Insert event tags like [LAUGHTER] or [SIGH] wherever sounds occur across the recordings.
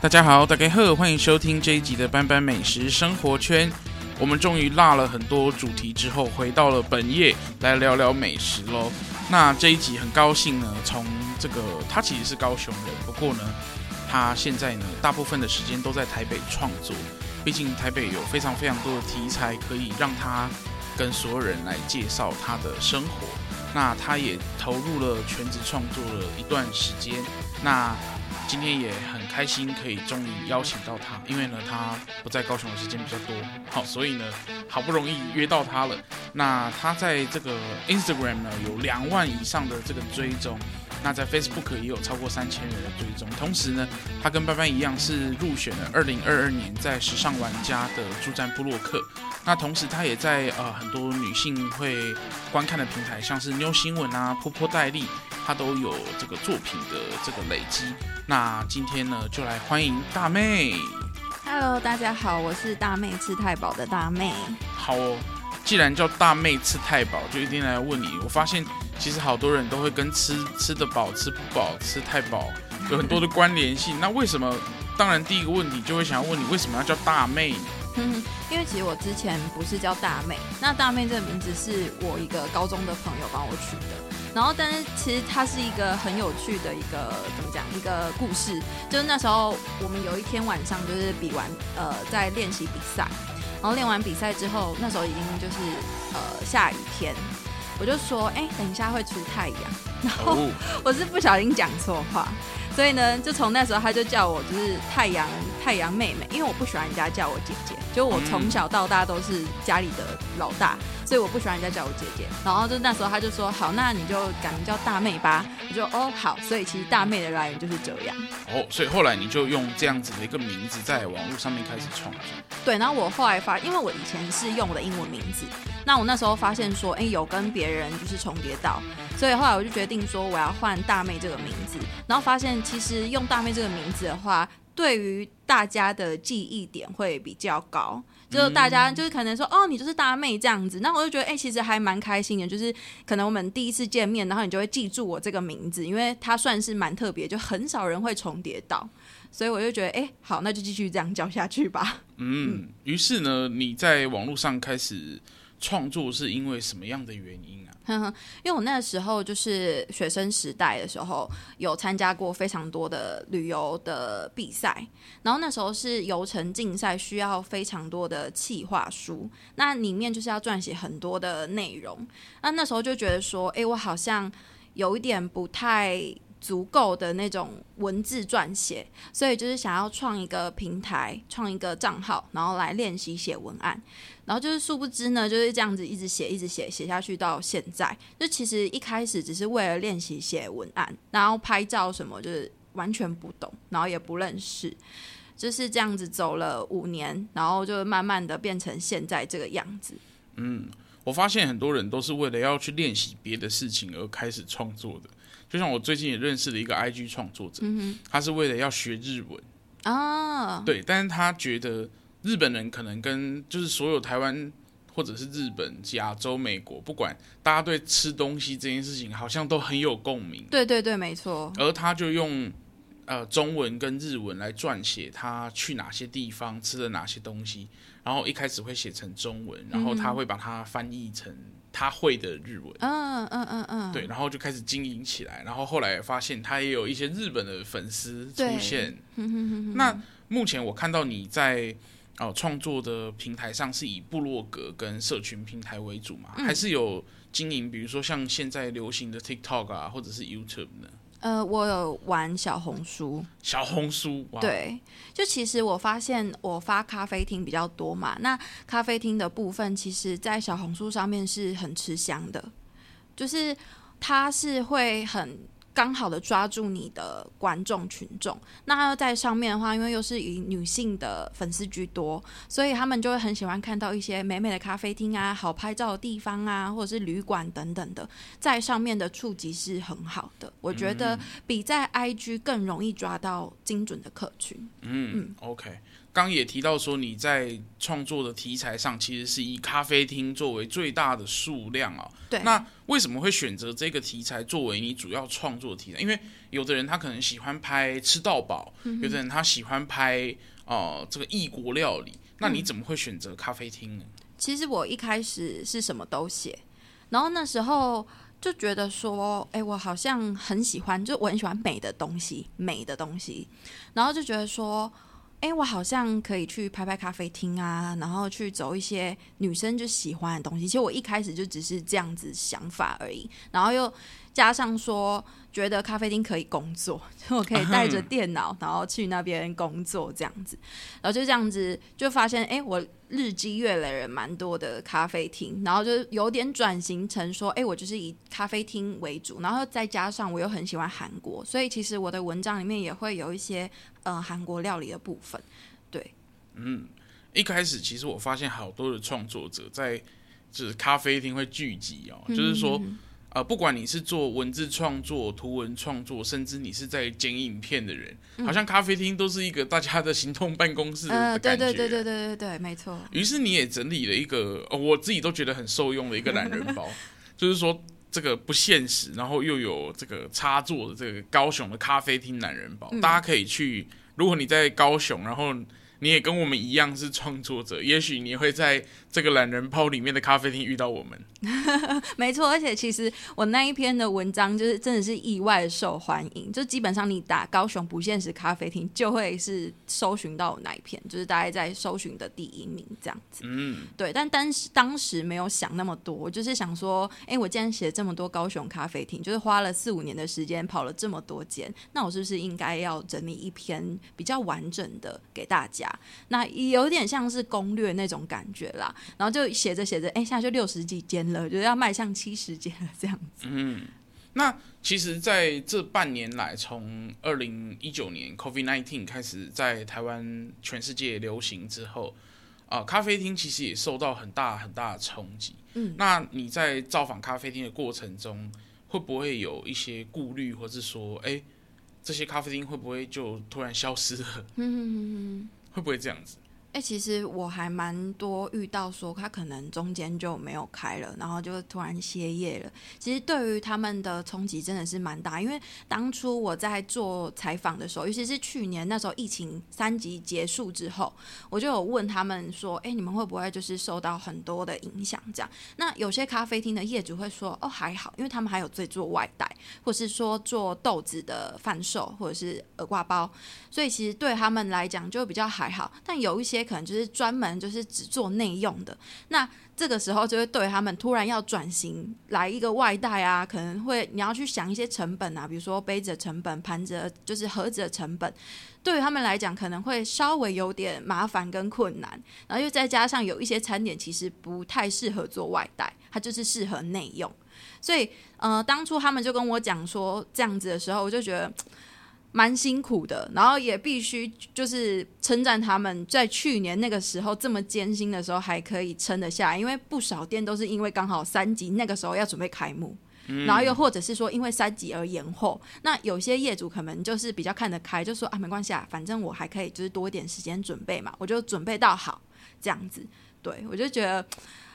大家好，大家好，欢迎收听这一集的班班美食生活圈。我们终于落了很多主题之后，回到了本业来聊聊美食喽。那这一集很高兴呢，从这个他其实是高雄人，不过呢，他现在呢大部分的时间都在台北创作。毕竟台北有非常非常多的题材可以让他跟所有人来介绍他的生活。那他也投入了全职创作了一段时间。那今天也很开心，可以终于邀请到他，因为呢，他不在高雄的时间比较多，好，所以呢，[LAUGHS] 好不容易约到他了。那他在这个 Instagram 呢，有两万以上的这个追踪。那在 Facebook 也有超过三千人的追踪，同时呢，他跟班班一样是入选了二零二二年在时尚玩家的助战布洛克。那同时他也在呃很多女性会观看的平台，像是妞新闻啊、波波戴丽，他都有这个作品的这个累积。那今天呢，就来欢迎大妹。Hello，大家好，我是大妹吃太饱的大妹。好哦，既然叫大妹吃太饱，就一定来问你。我发现。其实好多人都会跟吃吃得饱、吃不饱、吃太饱有很多的关联性。那为什么？当然，第一个问题就会想要问你，为什么要叫大妹？嗯，因为其实我之前不是叫大妹，那大妹这个名字是我一个高中的朋友帮我取的。然后，但是其实它是一个很有趣的一个怎么讲？一个故事，就是那时候我们有一天晚上就是比完呃在练习比赛，然后练完比赛之后，那时候已经就是呃下雨天。我就说，哎、欸，等一下会出太阳，然后我是不小心讲错话，所以呢，就从那时候他就叫我就是太阳太阳妹妹，因为我不喜欢人家叫我姐姐，就我从小到大都是家里的老大。所以我不喜欢人家叫我姐姐，然后就那时候他就说好，那你就改名叫大妹吧。我就哦好，所以其实大妹的来源就是这样。哦，所以后来你就用这样子的一个名字在网络上面开始创作。对，然后我后来发，因为我以前是用我的英文名字，那我那时候发现说，哎，有跟别人就是重叠到，所以后来我就决定说我要换大妹这个名字，然后发现其实用大妹这个名字的话，对于大家的记忆点会比较高。就是大家就是可能说哦，你就是大妹这样子，那我就觉得哎、欸，其实还蛮开心的。就是可能我们第一次见面，然后你就会记住我这个名字，因为它算是蛮特别，就很少人会重叠到，所以我就觉得哎、欸，好，那就继续这样教下去吧。嗯，于是呢，你在网络上开始创作是因为什么样的原因？哼 [LAUGHS] 因为我那时候就是学生时代的时候，有参加过非常多的旅游的比赛，然后那时候是游程竞赛，需要非常多的企划书，那里面就是要撰写很多的内容。那那时候就觉得说，哎，我好像有一点不太足够的那种文字撰写，所以就是想要创一个平台，创一个账号，然后来练习写文案。然后就是殊不知呢，就是这样子一直写，一直写，写下去到现在。就其实一开始只是为了练习写文案，然后拍照什么，就是完全不懂，然后也不认识，就是这样子走了五年，然后就慢慢的变成现在这个样子。嗯，我发现很多人都是为了要去练习别的事情而开始创作的。就像我最近也认识了一个 IG 创作者，嗯哼，他是为了要学日文啊，对，但是他觉得。日本人可能跟就是所有台湾或者是日本、亚洲、美国，不管大家对吃东西这件事情好像都很有共鸣。对对对，没错。而他就用呃中文跟日文来撰写他去哪些地方吃了哪些东西，然后一开始会写成中文，然后他会把它翻译成他会的日文。嗯嗯嗯嗯。对，然后就开始经营起来，然后后来发现他也有一些日本的粉丝出现。那目前我看到你在。哦，创作的平台上是以部落格跟社群平台为主嘛？嗯、还是有经营，比如说像现在流行的 TikTok 啊，或者是 YouTube 呢？呃，我有玩小红书。小红书，哇，对，就其实我发现我发咖啡厅比较多嘛，那咖啡厅的部分，其实在小红书上面是很吃香的，就是它是会很。刚好的抓住你的观众群众。那在上面的话，因为又是以女性的粉丝居多，所以他们就会很喜欢看到一些美美的咖啡厅啊、好拍照的地方啊，或者是旅馆等等的，在上面的触及是很好的。我觉得比在 IG 更容易抓到精准的客群。嗯嗯，OK。刚也提到说，你在创作的题材上，其实是以咖啡厅作为最大的数量啊。对。那为什么会选择这个题材作为你主要创作的题材？因为有的人他可能喜欢拍吃到饱，嗯、有的人他喜欢拍哦、呃、这个异国料理。那你怎么会选择咖啡厅呢？其实我一开始是什么都写，然后那时候就觉得说，哎，我好像很喜欢，就我很喜欢美的东西，美的东西，然后就觉得说。哎，我好像可以去拍拍咖啡厅啊，然后去走一些女生就喜欢的东西。其实我一开始就只是这样子想法而已，然后又加上说。觉得咖啡厅可以工作，[LAUGHS] 就我可以带着电脑，然后去那边工作这样子，然后就这样子就发现，哎，我日积月累人蛮多的咖啡厅，然后就有点转型成说，哎，我就是以咖啡厅为主，然后再加上我又很喜欢韩国，所以其实我的文章里面也会有一些呃韩国料理的部分。对，嗯，一开始其实我发现好多的创作者在就是咖啡厅会聚集哦，就是说。呃，不管你是做文字创作、图文创作，甚至你是在剪影片的人，嗯、好像咖啡厅都是一个大家的行动办公室的感觉。呃、对对对对对对对，没错。于是你也整理了一个，哦、我自己都觉得很受用的一个懒人包，[LAUGHS] 就是说这个不现实，然后又有这个插座的这个高雄的咖啡厅懒人包，嗯、大家可以去。如果你在高雄，然后。你也跟我们一样是创作者，也许你会在这个懒人泡里面的咖啡厅遇到我们。[LAUGHS] 没错，而且其实我那一篇的文章就是真的是意外受欢迎，就基本上你打高雄不现实咖啡厅就会是搜寻到我那一篇，就是大概在搜寻的第一名这样子。嗯，对。但当时当时没有想那么多，我就是想说，哎，我既然写这么多高雄咖啡厅，就是花了四五年的时间跑了这么多间，那我是不是应该要整理一篇比较完整的给大家？那有点像是攻略那种感觉啦，然后就写着写着，哎，现在就六十几间了，就要迈向七十间了这样子。嗯，那其实在这半年来，从二零一九年 COVID nineteen 开始在台湾全世界流行之后，啊、呃，咖啡厅其实也受到很大很大的冲击。嗯，那你在造访咖啡厅的过程中，会不会有一些顾虑，或是说，哎，这些咖啡厅会不会就突然消失了？嗯。会不会这样子？其实我还蛮多遇到说他可能中间就没有开了，然后就突然歇业了。其实对于他们的冲击真的是蛮大，因为当初我在做采访的时候，尤其是去年那时候疫情三级结束之后，我就有问他们说：“哎、你们会不会就是受到很多的影响？”这样，那有些咖啡厅的业主会说：“哦，还好，因为他们还有在做外带，或是说做豆子的贩售，或者是耳挂包，所以其实对他们来讲就比较还好。但有一些。”可能就是专门就是只做内用的，那这个时候就会对他们突然要转型来一个外带啊，可能会你要去想一些成本啊，比如说杯子的成本、盘子就是盒子的成本，对于他们来讲可能会稍微有点麻烦跟困难，然后又再加上有一些餐点其实不太适合做外带，它就是适合内用，所以呃，当初他们就跟我讲说这样子的时候，我就觉得。蛮辛苦的，然后也必须就是称赞他们在去年那个时候这么艰辛的时候还可以撑得下来，因为不少店都是因为刚好三级那个时候要准备开幕，嗯、然后又或者是说因为三级而延后。那有些业主可能就是比较看得开，就说啊没关系啊，反正我还可以就是多一点时间准备嘛，我就准备到好这样子。对，我就觉得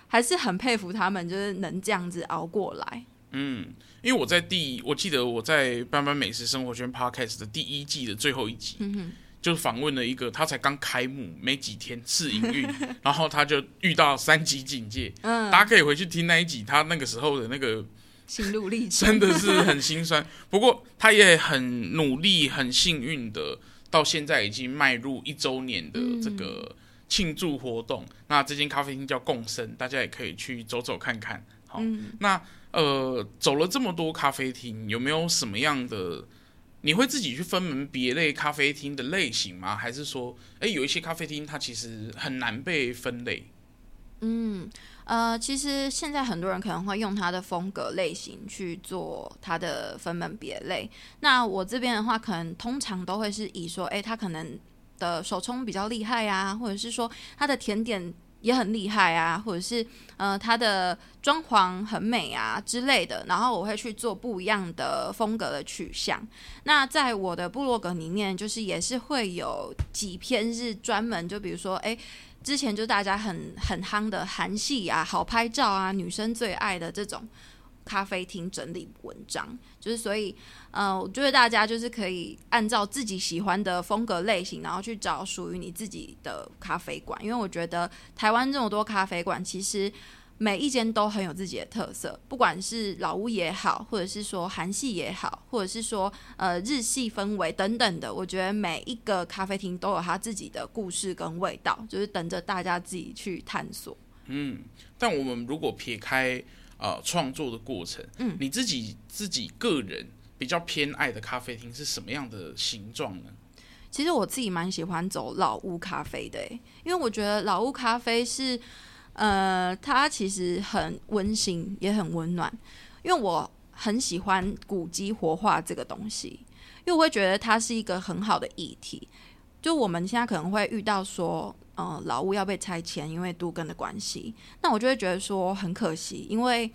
还是很佩服他们，就是能这样子熬过来。嗯，因为我在第，我记得我在班班美食生活圈 Podcast 的第一季的最后一集，嗯、哼就访问了一个他才刚开幕没几天试营运，然后他就遇到三级警戒，嗯，大家可以回去听那一集，他那个时候的那个心路历程，真的是很心酸。不过他也很努力，很幸运的，到现在已经迈入一周年的这个庆祝活动。嗯、那这间咖啡厅叫共生，大家也可以去走走看看。好，嗯、那。呃，走了这么多咖啡厅，有没有什么样的？你会自己去分门别类咖啡厅的类型吗？还是说，哎，有一些咖啡厅它其实很难被分类？嗯，呃，其实现在很多人可能会用它的风格类型去做它的分门别类。那我这边的话，可能通常都会是以说，哎，它可能的手冲比较厉害啊，或者是说它的甜点也很厉害啊，或者是呃它的装潢很美啊之类的。然后我会去做不一样的风格的取向。那在我的部落格里面，就是也是会有几篇是专门就比如说，哎。之前就大家很很夯的韩系啊，好拍照啊，女生最爱的这种咖啡厅整理文章，就是所以，呃，我觉得大家就是可以按照自己喜欢的风格类型，然后去找属于你自己的咖啡馆，因为我觉得台湾这么多咖啡馆，其实。每一间都很有自己的特色，不管是老屋也好，或者是说韩系也好，或者是说呃日系氛围等等的，我觉得每一个咖啡厅都有它自己的故事跟味道，就是等着大家自己去探索。嗯，但我们如果撇开呃创作的过程，嗯，你自己自己个人比较偏爱的咖啡厅是什么样的形状呢？其实我自己蛮喜欢走老屋咖啡的，因为我觉得老屋咖啡是。呃，它其实很温馨，也很温暖，因为我很喜欢古迹活化这个东西，因为我会觉得它是一个很好的议题。就我们现在可能会遇到说，呃，老屋要被拆迁，因为都更的关系，那我就会觉得说很可惜，因为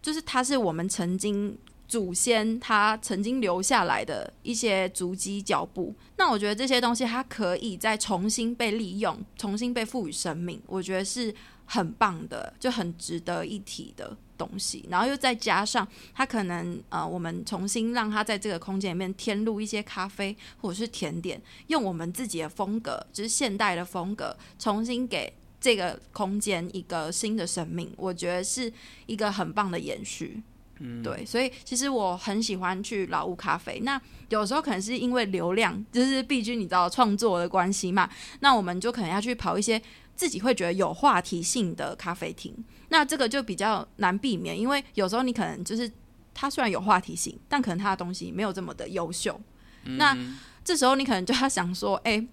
就是它是我们曾经。祖先他曾经留下来的一些足迹脚步，那我觉得这些东西它可以再重新被利用，重新被赋予生命，我觉得是很棒的，就很值得一提的东西。然后又再加上它可能呃，我们重新让它在这个空间里面添入一些咖啡或者是甜点，用我们自己的风格，就是现代的风格，重新给这个空间一个新的生命，我觉得是一个很棒的延续。嗯，对，所以其实我很喜欢去老屋咖啡。那有时候可能是因为流量，就是毕竟你知道创作的关系嘛。那我们就可能要去跑一些自己会觉得有话题性的咖啡厅。那这个就比较难避免，因为有时候你可能就是它虽然有话题性，但可能它的东西没有这么的优秀。嗯。那这时候你可能就要想说，哎，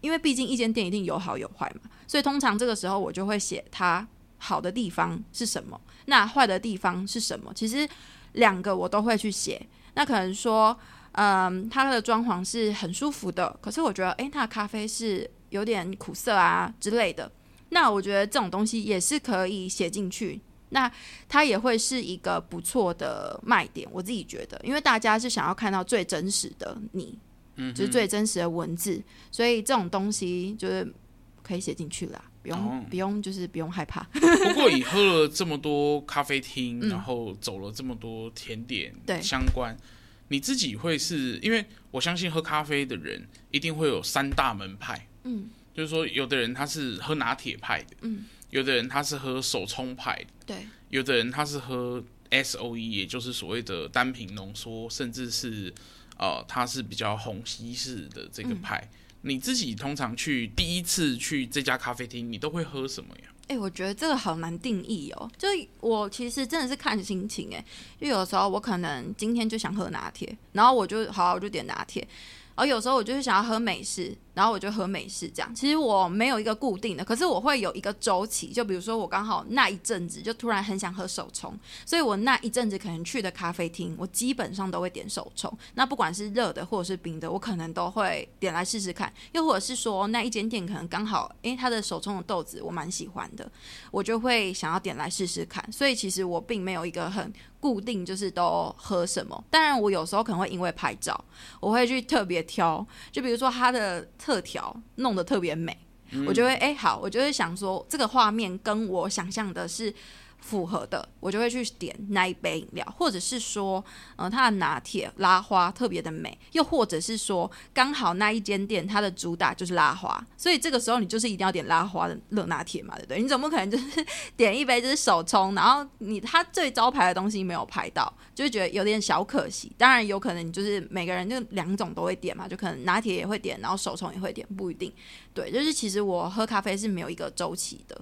因为毕竟一间店一定有好有坏嘛。所以通常这个时候我就会写它好的地方是什么。那坏的地方是什么？其实两个我都会去写。那可能说，嗯，它的装潢是很舒服的，可是我觉得，诶，它的咖啡是有点苦涩啊之类的。那我觉得这种东西也是可以写进去。那它也会是一个不错的卖点，我自己觉得，因为大家是想要看到最真实的你，嗯，就是最真实的文字，所以这种东西就是可以写进去啦。不用，哦、不用，就是不用害怕。不过，你喝了这么多咖啡厅，嗯，然后走了这么多甜点相关，你自己会是因为我相信喝咖啡的人一定会有三大门派，嗯，就是说有的人他是喝拿铁派的，嗯，有的人他是喝手冲派的，对，有的人他是喝 SOE，也就是所谓的单品浓缩，甚至是呃，他是比较虹吸式的这个派。嗯你自己通常去第一次去这家咖啡厅，你都会喝什么呀？哎、我觉得这个好难定义哦。就我其实真的是看心情哎，因为有时候我可能今天就想喝拿铁，然后我就好，我就点拿铁。而有时候我就是想要喝美式，然后我就喝美式这样。其实我没有一个固定的，可是我会有一个周期。就比如说我刚好那一阵子就突然很想喝手冲，所以我那一阵子可能去的咖啡厅，我基本上都会点手冲。那不管是热的或者是冰的，我可能都会点来试试看。又或者是说那一间店可能刚好，诶，它的手冲的豆子我蛮喜欢的，我就会想要点来试试看。所以其实我并没有一个很。固定就是都喝什么，当然我有时候可能会因为拍照，我会去特别挑，就比如说它的特调弄得特别美，嗯、我就会哎、欸、好，我就会想说这个画面跟我想象的是。符合的，我就会去点那一杯饮料，或者是说，嗯、呃，它的拿铁拉花特别的美，又或者是说，刚好那一间店它的主打就是拉花，所以这个时候你就是一定要点拉花的热拿铁嘛，对不对？你总不可能就是点一杯就是手冲，然后你它最招牌的东西没有拍到，就会觉得有点小可惜。当然有可能你就是每个人就两种都会点嘛，就可能拿铁也会点，然后手冲也会点，不一定。对，就是其实我喝咖啡是没有一个周期的。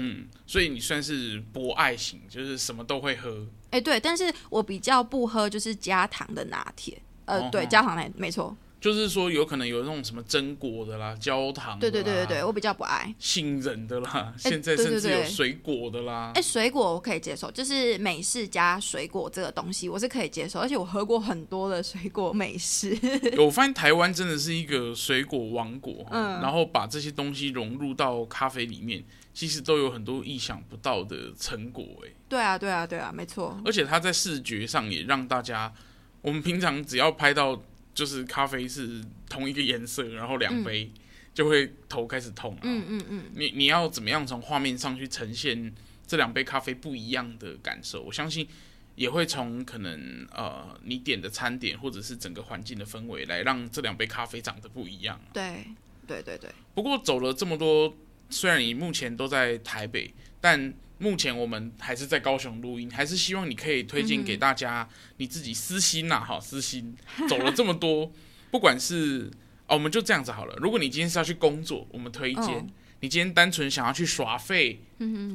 嗯，所以你算是博爱型，就是什么都会喝。哎、欸，对，但是我比较不喝就是加糖的拿铁。呃，哦、对，加糖的没错。就是说有可能有那种什么榛果的啦、焦糖，对对对对对，我比较不爱杏仁的啦，现在甚至有水果的啦。哎，水果我可以接受，就是美式加水果这个东西我是可以接受，而且我喝过很多的水果美式。[LAUGHS] 我发现台湾真的是一个水果王国，嗯，然后把这些东西融入到咖啡里面，其实都有很多意想不到的成果。哎，对啊，对啊，对啊，没错。而且它在视觉上也让大家，我们平常只要拍到。就是咖啡是同一个颜色，然后两杯、嗯、就会头开始痛。嗯嗯嗯，你你要怎么样从画面上去呈现这两杯咖啡不一样的感受？我相信也会从可能呃你点的餐点或者是整个环境的氛围来让这两杯咖啡长得不一样。对对对对。不过走了这么多，虽然你目前都在台北，但目前我们还是在高雄录音，还是希望你可以推荐给大家你自己私心呐，哈，私心。[LAUGHS] 走了这么多，不管是哦，我们就这样子好了。如果你今天是要去工作，我们推一间；你今天单纯想要去耍废，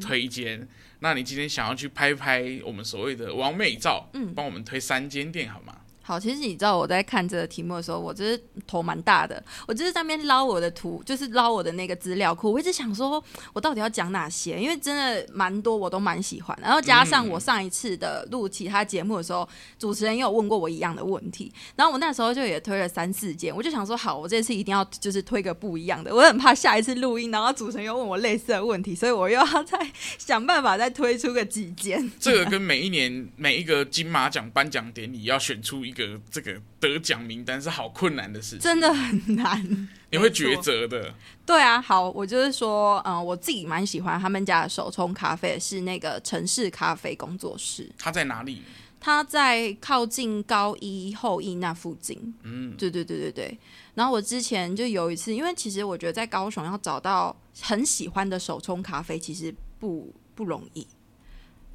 推一间；那你今天想要去拍拍我们所谓的完美照，嗯，帮我们推三间店好吗？好，其实你知道我在看这个题目的时候，我就是头蛮大的，我就是在那边捞我的图，就是捞我的那个资料库。我一直想说，我到底要讲哪些？因为真的蛮多，我都蛮喜欢。然后加上我上一次的录其他节目的时候，主持人也有问过我一样的问题。然后我那时候就也推了三四件，我就想说，好，我这次一定要就是推个不一样的。我很怕下一次录音，然后主持人又问我类似的问题，所以我又要再想办法再推出个几件。这个跟每一年每一个金马奖颁奖典礼要选出一个。这个得奖名单是好困难的事情，真的很难，[LAUGHS] 你会抉择的。对啊，好，我就是说，嗯，我自己蛮喜欢他们家的手冲咖啡，是那个城市咖啡工作室。他在哪里？他在靠近高一后一那附近。嗯，对对对对对。然后我之前就有一次，因为其实我觉得在高雄要找到很喜欢的手冲咖啡，其实不不容易，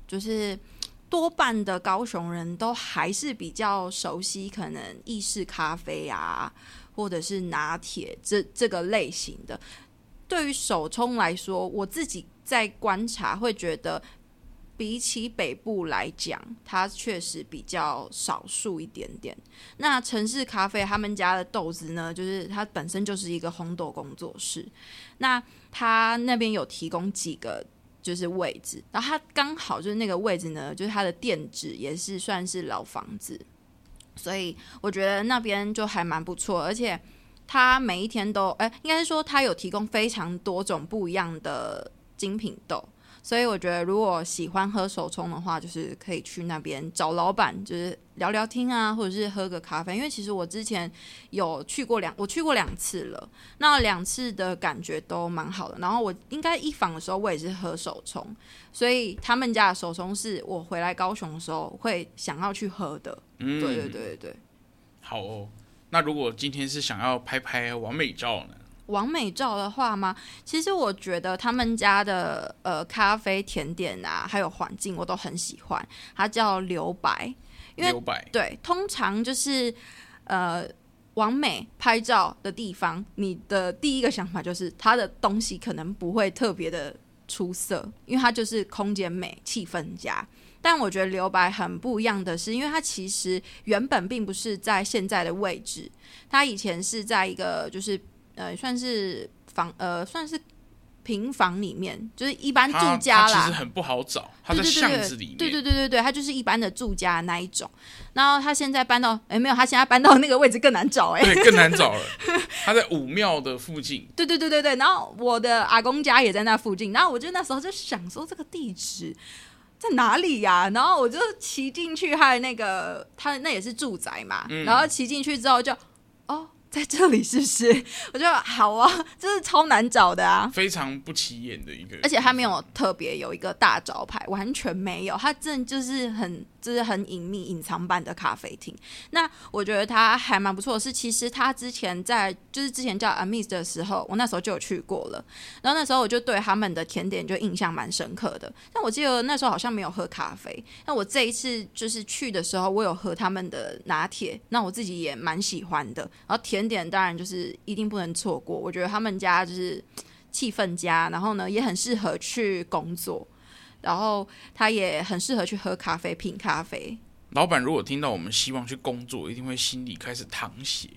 就是。多半的高雄人都还是比较熟悉，可能意式咖啡啊，或者是拿铁这这个类型的。对于手冲来说，我自己在观察会觉得，比起北部来讲，它确实比较少数一点点。那城市咖啡他们家的豆子呢，就是它本身就是一个烘豆工作室，那他那边有提供几个。就是位置，然后它刚好就是那个位置呢，就是它的店址也是算是老房子，所以我觉得那边就还蛮不错，而且它每一天都，哎，应该是说它有提供非常多种不一样的精品豆。所以我觉得，如果喜欢喝手冲的话，就是可以去那边找老板，就是聊聊天啊，或者是喝个咖啡。因为其实我之前有去过两，我去过两次了，那两次的感觉都蛮好的。然后我应该一访的时候，我也是喝手冲，所以他们家的手冲是我回来高雄的时候会想要去喝的。嗯，对对对对对。好哦，那如果今天是想要拍拍完美照呢？网美照的话吗？其实我觉得他们家的呃咖啡甜点啊，还有环境我都很喜欢。它叫留白，因为对，通常就是呃网美拍照的地方，你的第一个想法就是它的东西可能不会特别的出色，因为它就是空间美、气氛佳。但我觉得留白很不一样的是，因为它其实原本并不是在现在的位置，它以前是在一个就是。呃，算是房，呃，算是平房里面，就是一般住家啦。其实很不好找，它在巷子里面。对对对对对，它就是一般的住家那一种。然后他现在搬到，哎，没有，他现在搬到那个位置更难找，哎，对，更难找了。[LAUGHS] 他在武庙的附近。对对对对对，然后我的阿公家也在那附近。然后我就那时候就想说，这个地址在哪里呀？然后我就骑进去，他的那个，他那也是住宅嘛。嗯、然后骑进去之后就，哦。在这里是不是？[LAUGHS] 我觉得好啊，[LAUGHS] 这是超难找的啊，非常不起眼的一个，而且它没有特别有一个大招牌，完全没有，它真的就是很。就是很隐秘、隐藏版的咖啡厅。那我觉得它还蛮不错的是，其实它之前在就是之前叫 Amis 的时候，我那时候就有去过了。然后那时候我就对他们的甜点就印象蛮深刻的。但我记得那时候好像没有喝咖啡。那我这一次就是去的时候，我有喝他们的拿铁，那我自己也蛮喜欢的。然后甜点当然就是一定不能错过。我觉得他们家就是气氛佳，然后呢也很适合去工作。然后他也很适合去喝咖啡、品咖啡，老板如果听到我们希望去工作，一定会心里开始淌血。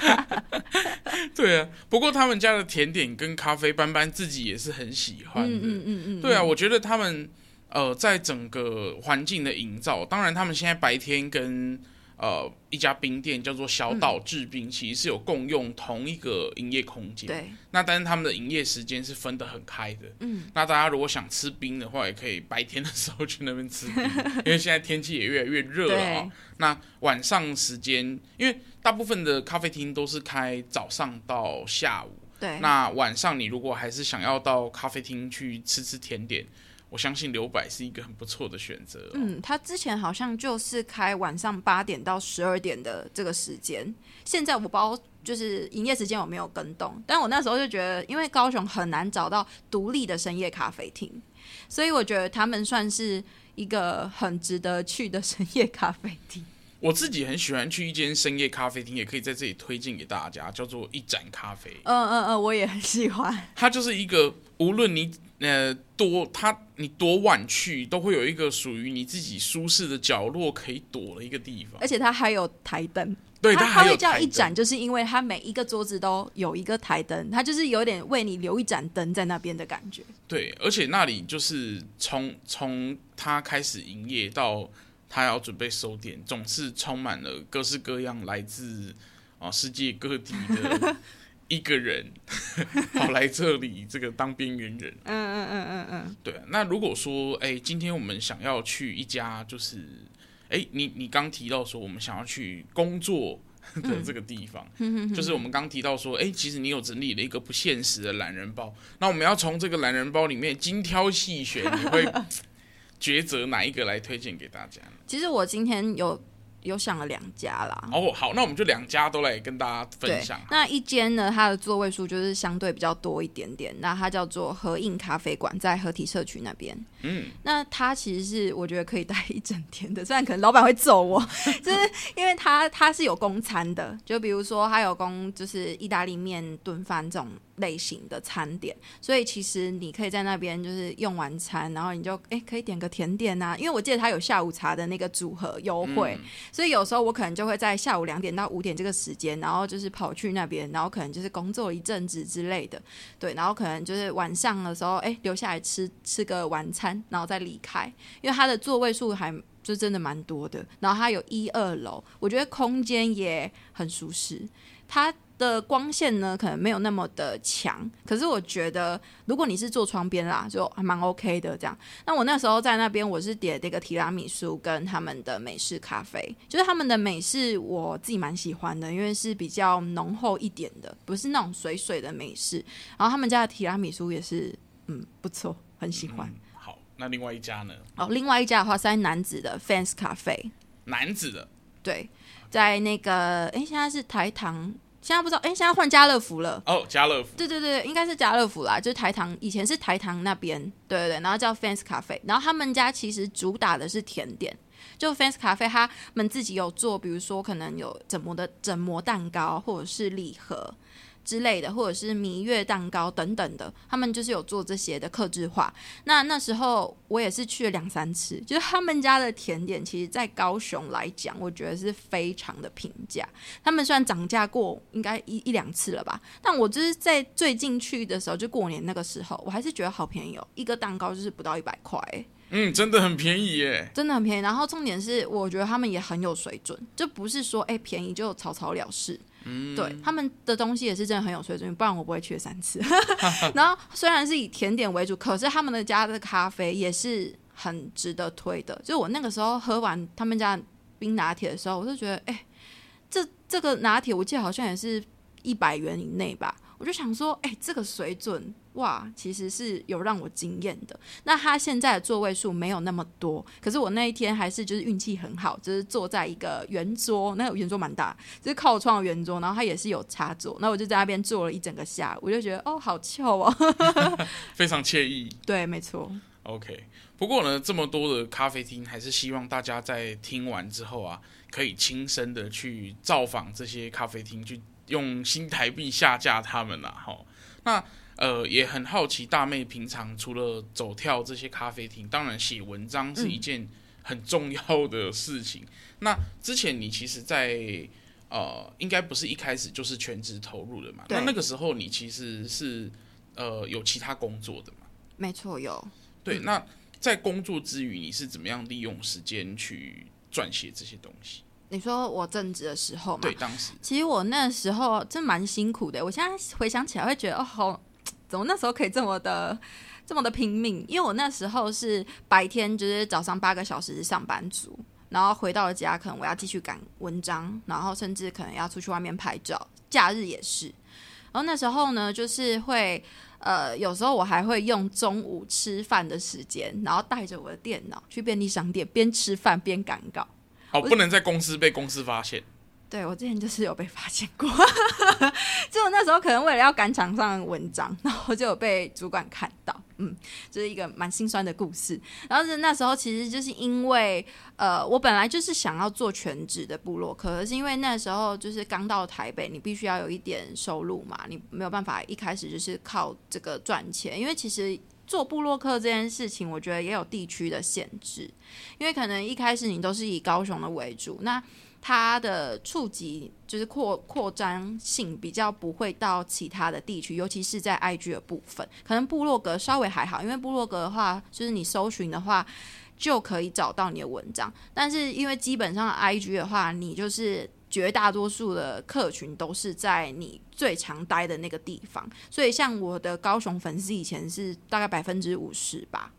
[LAUGHS] 对啊，不过他们家的甜点跟咖啡，班班自己也是很喜欢的。嗯嗯嗯嗯。对啊，我觉得他们呃，在整个环境的营造，当然他们现在白天跟。呃，一家冰店叫做小岛制冰，其实是有共用同一个营业空间。对。那但是他们的营业时间是分得很开的。嗯。那大家如果想吃冰的话，也可以白天的时候去那边吃冰，[LAUGHS] 因为现在天气也越来越热了啊。那晚上时间，因为大部分的咖啡厅都是开早上到下午。对。那晚上你如果还是想要到咖啡厅去吃吃甜点。我相信留百是一个很不错的选择哦。嗯，他之前好像就是开晚上八点到十二点的这个时间。现在我不知道就是营业时间有没有跟动，但我那时候就觉得，因为高雄很难找到独立的深夜咖啡厅，所以我觉得他们算是一个很值得去的深夜咖啡厅。[LAUGHS] 我自己很喜欢去一间深夜咖啡厅，也可以在这里推荐给大家，叫做一盏咖啡。嗯嗯嗯，我也很喜欢。它就是一个无论你。呃，多他你多晚去，都会有一个属于你自己舒适的角落可以躲的一个地方。而且它还有台灯，对，它会叫一盏，就是因为它每一个桌子都有一个台灯，它就是有点为你留一盏灯在那边的感觉。对，而且那里就是从从它开始营业到它要准备收店，总是充满了各式各样来自啊世界各地的。[LAUGHS] 一个人 [LAUGHS] 跑来这里，这个当边缘人。嗯嗯嗯嗯嗯。对，那如果说，哎，今天我们想要去一家，就是，哎，你你刚提到说，我们想要去工作的这个地方，[LAUGHS] 嗯、就是我们刚提到说，哎，其实你有整理了一个不现实的懒人包，那我们要从这个懒人包里面精挑细选，你会 [LAUGHS] 抉择哪一个来推荐给大家？其实我今天有。有想了两家啦。哦，好，那我们就两家都来跟大家分享。那一间呢，它的座位数就是相对比较多一点点。那它叫做合印咖啡馆，在合体社区那边。嗯，那它其实是我觉得可以待一整天的，[LAUGHS] 虽然可能老板会揍我，[LAUGHS] 就是因为它它是有供餐的，就比如说它有供就是意大利面、炖饭这种。类型的餐点，所以其实你可以在那边就是用完餐，然后你就哎可以点个甜点呐、啊，因为我记得他有下午茶的那个组合优惠，嗯、所以有时候我可能就会在下午两点到五点这个时间，然后就是跑去那边，然后可能就是工作一阵子之类的，对，然后可能就是晚上的时候哎留下来吃吃个晚餐，然后再离开，因为它的座位数还就真的蛮多的，然后它有一二楼，我觉得空间也很舒适，它。的光线呢，可能没有那么的强，可是我觉得，如果你是坐窗边啦，就还蛮 OK 的这样。那我那时候在那边，我是点这个提拉米苏跟他们的美式咖啡，就是他们的美式我自己蛮喜欢的，因为是比较浓厚一点的，不是那种水水的美式。然后他们家的提拉米苏也是，嗯，不错，很喜欢。嗯，好，那另外一家呢？哦，另外一家的话是在男子的 Fans 咖啡，男子的，对，在那个，哎，现在是台糖。现在不知道，哎，现在换家乐福了。哦，家乐福。对对对，应该是家乐福啦，就是台糖，以前是台糖那边，对对对，然后叫 Fans 咖啡，然后他们家其实主打的是甜点，就 Fans 咖啡他们自己有做，比如说可能有整模的整模蛋糕，或者是礼盒。之类的，或者是蜜月蛋糕等等的，他们就是有做这些的克制化。那那时候我也是去了两三次，就是他们家的甜点，其实在高雄来讲，我觉得是非常的平价。他们虽然涨价过，应该一一两次了吧，但我就是在最近去的时候，就过年那个时候，我还是觉得好便宜哦，一个蛋糕就是不到一百块。嗯，真的很便宜耶，真的很便宜。然后重点是，我觉得他们也很有水准，就不是说哎便宜就草草了事。嗯，对，他们的东西也是真的很有水准，不然我不会去三次。[LAUGHS] [LAUGHS] 然后虽然是以甜点为主，可是他们的家的咖啡也是很值得推的。就我那个时候喝完他们家冰拿铁的时候，我就觉得，哎，这这个拿铁我记得好像也是一百元以内吧。我就想说，哎，这个水准哇，其实是有让我惊艳的。那他现在的座位数没有那么多，可是我那一天还是就是运气很好，就是坐在一个圆桌，那个圆桌蛮大，就是靠窗的圆桌，然后它也是有插座，那我就在那边坐了一整个下午，我就觉得哦，好翘哦，[LAUGHS] 非常惬意。对，没错。OK，不过呢，这么多的咖啡厅，还是希望大家在听完之后啊，可以亲身的去造访这些咖啡厅去。用新台币下架他们啦，哈，那呃也很好奇，大妹平常除了走跳这些咖啡厅，当然写文章是一件很重要的事情。那之前你其实在，在呃，应该不是一开始就是全职投入的嘛？那那个时候你其实是呃有其他工作的嘛？没错，有。对，嗯、那在工作之余，你是怎么样利用时间去撰写这些东西？你说我正职的时候嘛？对，当时其实我那时候真蛮辛苦的。我现在回想起来会觉得，哦，好，怎么那时候可以这么的这么的拼命？因为我那时候是白天就是早上八个小时上班族，然后回到了家，可能我要继续赶文章，然后甚至可能要出去外面拍照，假日也是。然后那时候呢，就是会呃，有时候我还会用中午吃饭的时间，然后带着我的电脑去便利商店，边吃饭边赶稿。哦，不能在公司被公司发现。对，我之前就是有被发现过，[LAUGHS] 就那时候可能为了要赶场上文章，然后就有被主管看到，嗯，就是一个蛮心酸的故事。然后是那时候其实就是因为，呃，我本来就是想要做全职的部落客，可是因为那时候就是刚到台北，你必须要有一点收入嘛，你没有办法一开始就是靠这个赚钱，因为其实。做部落客这件事情，我觉得也有地区的限制，因为可能一开始你都是以高雄的为主，那它的触及就是扩扩张性比较不会到其他的地区，尤其是在 IG 的部分，可能部落格稍微还好，因为部落格的话，就是你搜寻的话就可以找到你的文章，但是因为基本上 IG 的话，你就是。绝大多数的客群都是在你最常待的那个地方，所以像我的高雄粉丝以前是大概百分之五十吧，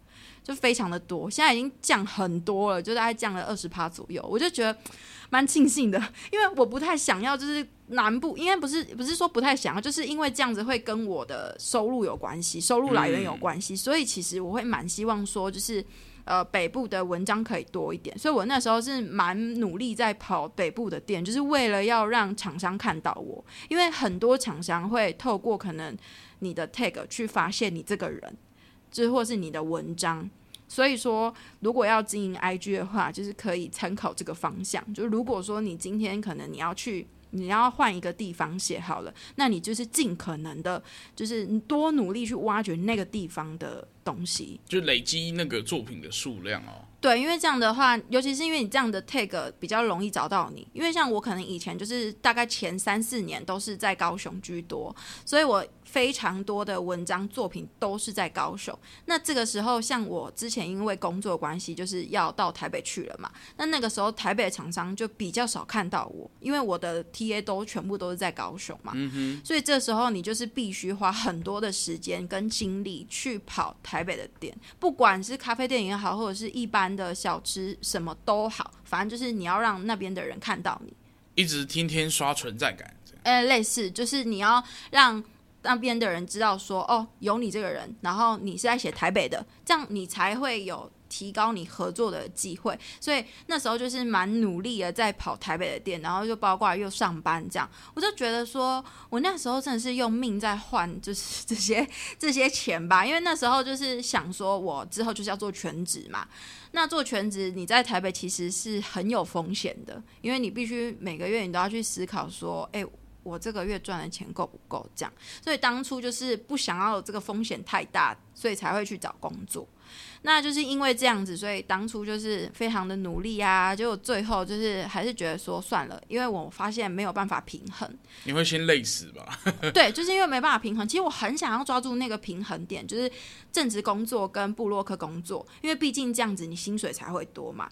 就非常的多，现在已经降很多了，就大概降了二十趴左右。我就觉得蛮庆幸的，[LAUGHS] 因为我不太想要，就是南部，应该不是不是说不太想要，就是因为这样子会跟我的收入有关系，收入来源有关系，所以其实我会蛮希望说，就是。呃，北部的文章可以多一点，所以我那时候是蛮努力在跑北部的店，就是为了要让厂商看到我，因为很多厂商会透过可能你的 tag 去发现你这个人，就是或是你的文章，所以说如果要经营 IG 的话，就是可以参考这个方向。就如果说你今天可能你要去。你要换一个地方写好了，那你就是尽可能的，就是多努力去挖掘那个地方的东西，就累积那个作品的数量哦。对，因为这样的话，尤其是因为你这样的 tag 比较容易找到你，因为像我可能以前就是大概前三四年都是在高雄居多，所以我。非常多的文章作品都是在高雄。那这个时候，像我之前因为工作关系，就是要到台北去了嘛。那那个时候，台北的厂商就比较少看到我，因为我的 TA 都全部都是在高雄嘛。嗯哼。所以这时候，你就是必须花很多的时间跟精力去跑台北的店，不管是咖啡店也好，或者是一般的小吃，什么都好，反正就是你要让那边的人看到你，一直天天刷存在感。呃，类似就是你要让。那边的人知道说哦，有你这个人，然后你是在写台北的，这样你才会有提高你合作的机会。所以那时候就是蛮努力的在跑台北的店，然后就包括又上班这样，我就觉得说我那时候真的是用命在换，就是这些这些钱吧。因为那时候就是想说我之后就是要做全职嘛，那做全职你在台北其实是很有风险的，因为你必须每个月你都要去思考说，哎。我这个月赚的钱够不够？这样，所以当初就是不想要这个风险太大，所以才会去找工作。那就是因为这样子，所以当初就是非常的努力啊，结果最后就是还是觉得说算了，因为我发现没有办法平衡。你会先累死吧？[LAUGHS] 对，就是因为没办法平衡。其实我很想要抓住那个平衡点，就是正职工作跟部落客工作，因为毕竟这样子你薪水才会多嘛。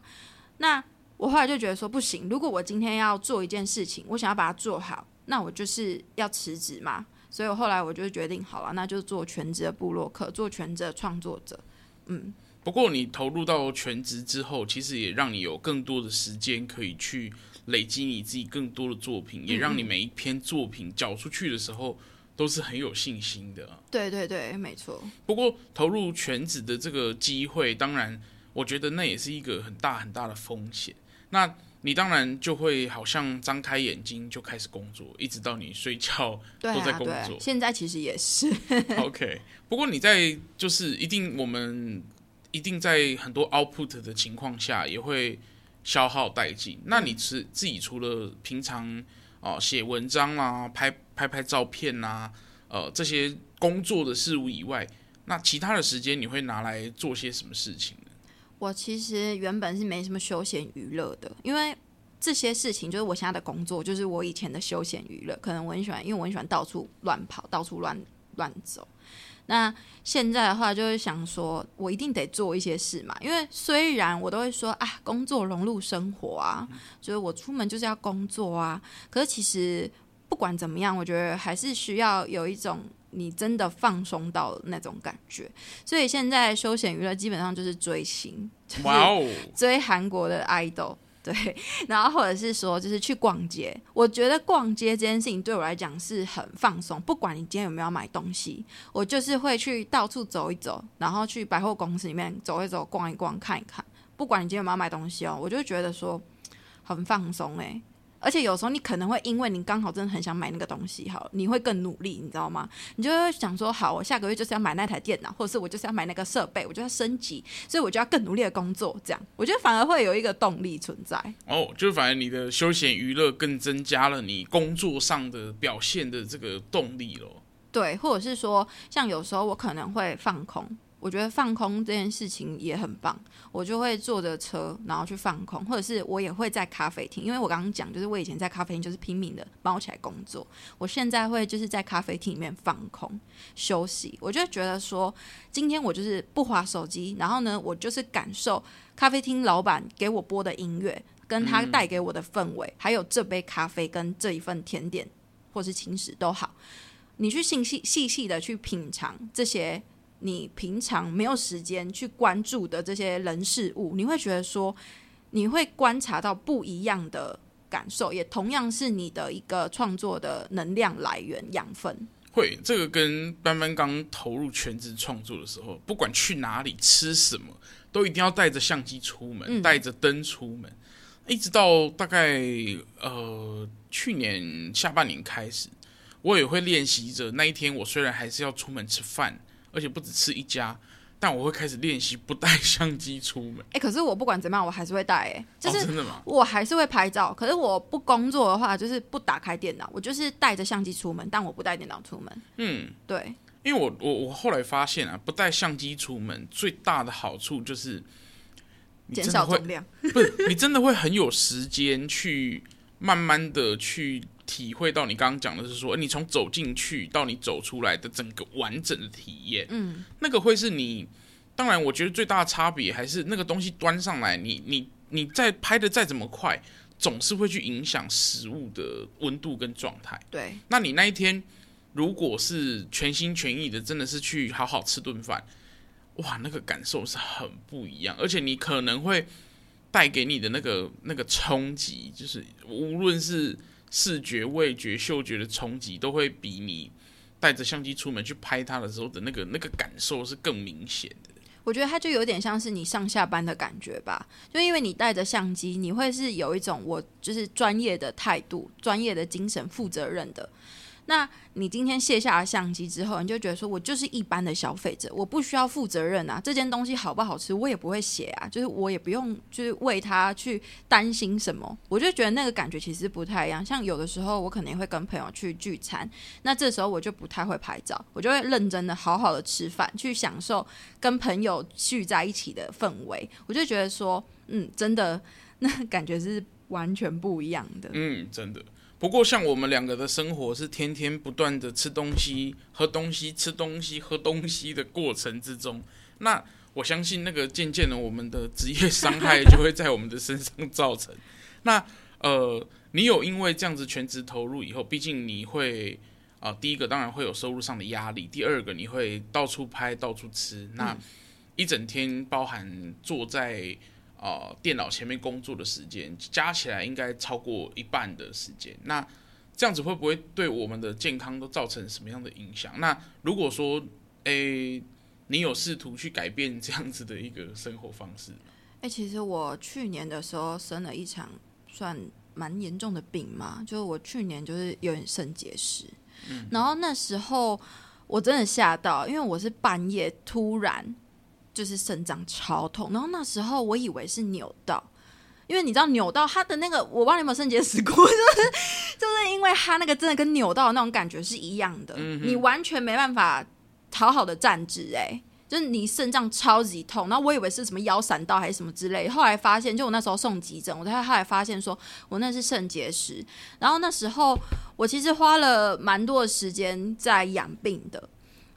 那我后来就觉得说不行，如果我今天要做一件事情，我想要把它做好。那我就是要辞职嘛，所以我后来我就决定好了，那就做全职的部落客，做全职的创作者。嗯，不过你投入到全职之后，其实也让你有更多的时间可以去累积你自己更多的作品，也让你每一篇作品交出去的时候都是很有信心的。对对对，没错。不过投入全职的这个机会，当然我觉得那也是一个很大很大的风险。那你当然就会好像张开眼睛就开始工作，一直到你睡觉 [LAUGHS] 都在工作。现在其实也是。[LAUGHS] [LAUGHS] OK，不过你在就是一定我们一定在很多 output 的情况下也会消耗殆尽。那你是自己除了平常哦写文章啊、拍拍拍照片啊、呃这些工作的事物以外，那其他的时间你会拿来做些什么事情呢？我其实原本是没什么休闲娱乐的，因为这些事情就是我现在的工作，就是我以前的休闲娱乐。可能我很喜欢，因为我很喜欢到处乱跑，到处乱乱走。那现在的话，就是想说我一定得做一些事嘛，因为虽然我都会说啊，工作融入生活啊，就是我出门就是要工作啊，可是其实不管怎么样，我觉得还是需要有一种。你真的放松到那种感觉，所以现在休闲娱乐基本上就是追星，哇哦，追韩国的 idol，对，[LAUGHS] 然后或者是说就是去逛街。我觉得逛街这件事情对我来讲是很放松，不管你今天有没有买东西，我就是会去到处走一走，然后去百货公司里面走一走、逛一逛、看一看。不管你今天有没有买东西哦，我就觉得说很放松哎。而且有时候你可能会因为你刚好真的很想买那个东西，好，你会更努力，你知道吗？你就会想说，好，我下个月就是要买那台电脑，或者是我就是要买那个设备，我就要升级，所以我就要更努力的工作，这样，我觉得反而会有一个动力存在。哦，就反而你的休闲娱乐更增加了你工作上的表现的这个动力咯。对，或者是说，像有时候我可能会放空。我觉得放空这件事情也很棒，我就会坐着车，然后去放空，或者是我也会在咖啡厅，因为我刚刚讲，就是我以前在咖啡厅就是拼命的猫起来工作，我现在会就是在咖啡厅里面放空休息，我就觉得说，今天我就是不划手机，然后呢，我就是感受咖啡厅老板给我播的音乐，跟他带给我的氛围，还有这杯咖啡跟这一份甜点或是轻食都好，你去细细细细的去品尝这些。你平常没有时间去关注的这些人事物，你会觉得说，你会观察到不一样的感受，也同样是你的一个创作的能量来源养分。会，这个跟班班刚投入全职创作的时候，不管去哪里吃什么，都一定要带着相机出门，带着灯出门，一直到大概呃去年下半年开始，我也会练习着那一天，我虽然还是要出门吃饭。而且不止吃一家，但我会开始练习不带 [LAUGHS] 相机出门。哎、欸，可是我不管怎么样，我还是会带。哎，就是、哦、真的吗？我还是会拍照。可是我不工作的话，就是不打开电脑，我就是带着相机出门，但我不带电脑出门。嗯，对。因为我我我后来发现啊，不带相机出门最大的好处就是减少重量。不是，你真的会很有时间去慢慢的去。体会到你刚刚讲的是说，你从走进去到你走出来的整个完整的体验，嗯，那个会是你，当然，我觉得最大的差别还是那个东西端上来，你你你再拍的再怎么快，总是会去影响食物的温度跟状态。对，那你那一天如果是全心全意的，真的是去好好吃顿饭，哇，那个感受是很不一样，而且你可能会带给你的那个那个冲击，就是无论是。视觉、味觉、嗅觉的冲击，都会比你带着相机出门去拍它的时候的那个那个感受是更明显的。我觉得它就有点像是你上下班的感觉吧，就因为你带着相机，你会是有一种我就是专业的态度、专业的精神、负责任的。那你今天卸下了相机之后，你就觉得说，我就是一般的消费者，我不需要负责任啊。这件东西好不好吃，我也不会写啊，就是我也不用就是为他去担心什么。我就觉得那个感觉其实不太一样。像有的时候，我可能会跟朋友去聚餐，那这时候我就不太会拍照，我就会认真的好好的吃饭，去享受跟朋友聚在一起的氛围。我就觉得说，嗯，真的，那感觉是完全不一样的。嗯，真的。不过，像我们两个的生活是天天不断的吃东西、喝东西、吃东西、喝东西的过程之中，那我相信那个渐渐的，我们的职业伤害就会在我们的身上造成。那呃，你有因为这样子全职投入以后，毕竟你会啊、第一个当然会有收入上的压力，第二个你会到处拍、到处吃，那一整天包含坐在。啊、呃，电脑前面工作的时间加起来应该超过一半的时间。那这样子会不会对我们的健康都造成什么样的影响？那如果说，诶、欸，你有试图去改变这样子的一个生活方式吗？诶、欸，其实我去年的时候生了一场算蛮严重的病嘛，就是我去年就是有点肾结石，嗯，然后那时候我真的吓到，因为我是半夜突然。就是肾脏超痛，然后那时候我以为是扭到，因为你知道扭到他的那个，我不知道你有没有肾结石过，[LAUGHS] 就是就是因为他那个真的跟扭到的那种感觉是一样的，嗯、你完全没办法好好的站直，哎，就是你肾脏超级痛，然后我以为是什么腰闪到还是什么之类，后来发现就我那时候送急诊，我才后来发现说我那是肾结石，然后那时候我其实花了蛮多的时间在养病的。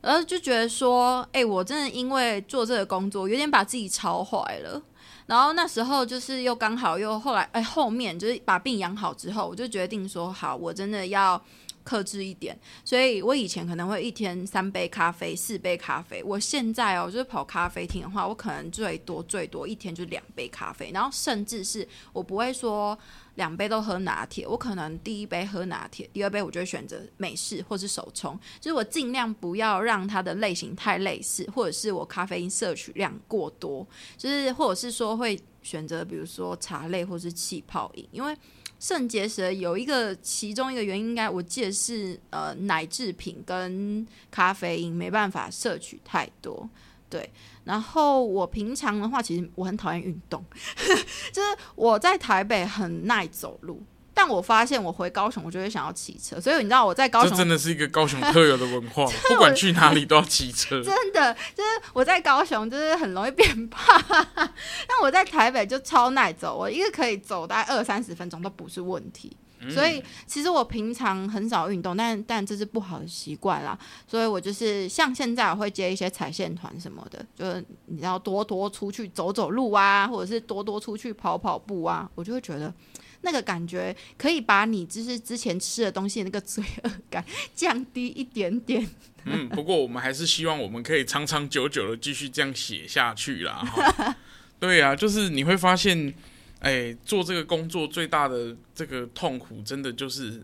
然后就觉得说，哎、我真的因为做这个工作，有点把自己超坏了。然后那时候就是又刚好又后来，哎，后面就是把病养好之后，我就决定说，好，我真的要。克制一点，所以我以前可能会一天三杯咖啡、四杯咖啡。我现在哦，就是跑咖啡厅的话，我可能最多最多一天就两杯咖啡，然后甚至是我不会说两杯都喝拿铁，我可能第一杯喝拿铁，第二杯我就会选择美式或是手冲，就是我尽量不要让它的类型太类似，或者是我咖啡因摄取量过多，就是或者是说会选择比如说茶类或是气泡饮，因为。肾结石有一个其中一个原因，应该我记得是呃奶制品跟咖啡因没办法摄取太多，对。然后我平常的话，其实我很讨厌运动，[LAUGHS] 就是我在台北很耐走路。但我发现我回高雄，我就会想要骑车，所以你知道我在高雄，这真的是一个高雄特有的文化，[LAUGHS] 不管去哪里都要骑车。真的，就是我在高雄就是很容易变胖，但我在台北就超耐走，我一个可以走大概二三十分钟都不是问题。嗯、所以其实我平常很少运动，但但这是不好的习惯啦。所以我就是像现在我会接一些踩线团什么的，就是你要多多出去走走路啊，或者是多多出去跑跑步啊，我就会觉得。那个感觉可以把你就是之前吃的东西的那个罪恶感降低一点点。嗯，不过我们还是希望我们可以长长久久的继续这样写下去啦。[LAUGHS] 对啊，就是你会发现，哎，做这个工作最大的这个痛苦，真的就是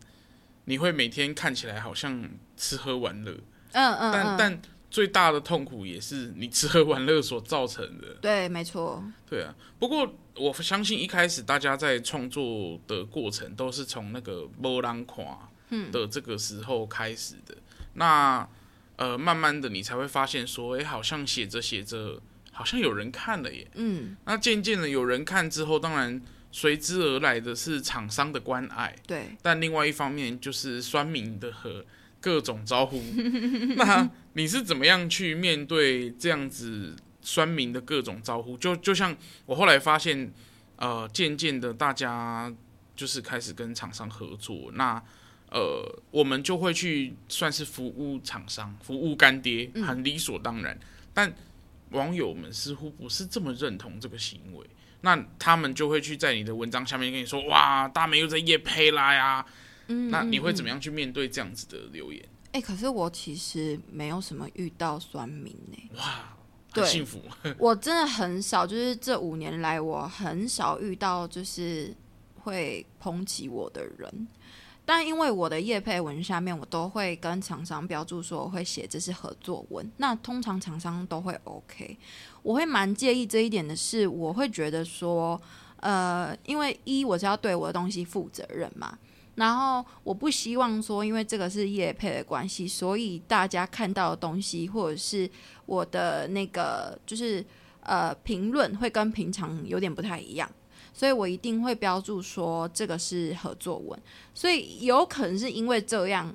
你会每天看起来好像吃喝玩乐。嗯嗯，但但。最大的痛苦也是你吃喝玩乐所造成的。[LAUGHS] 对，没错。对啊，不过我相信一开始大家在创作的过程都是从那个波浪垮的这个时候开始的。嗯、那呃，慢慢的你才会发现说，哎，好像写着写着，好像有人看了耶。嗯。那渐渐的有人看之后，当然随之而来的是厂商的关爱。对。但另外一方面就是酸民的和。各种招呼，[LAUGHS] 那你是怎么样去面对这样子酸民的各种招呼？就就像我后来发现，呃，渐渐的大家就是开始跟厂商合作，那呃，我们就会去算是服务厂商，服务干爹，很理所当然。嗯、但网友们似乎不是这么认同这个行为，那他们就会去在你的文章下面跟你说：“哇，大美又在夜配啦呀！”嗯，那你会怎么样去面对这样子的留言？哎、欸，可是我其实没有什么遇到酸民呢、欸。哇，对幸福。[LAUGHS] 我真的很少，就是这五年来，我很少遇到就是会抨击我的人。但因为我的业配文下面，我都会跟厂商标注说我会写这是合作文。那通常厂商都会 OK。我会蛮介意这一点的是，我会觉得说，呃，因为一我是要对我的东西负责任嘛。然后我不希望说，因为这个是业配的关系，所以大家看到的东西或者是我的那个就是呃评论会跟平常有点不太一样，所以我一定会标注说这个是合作文。所以有可能是因为这样，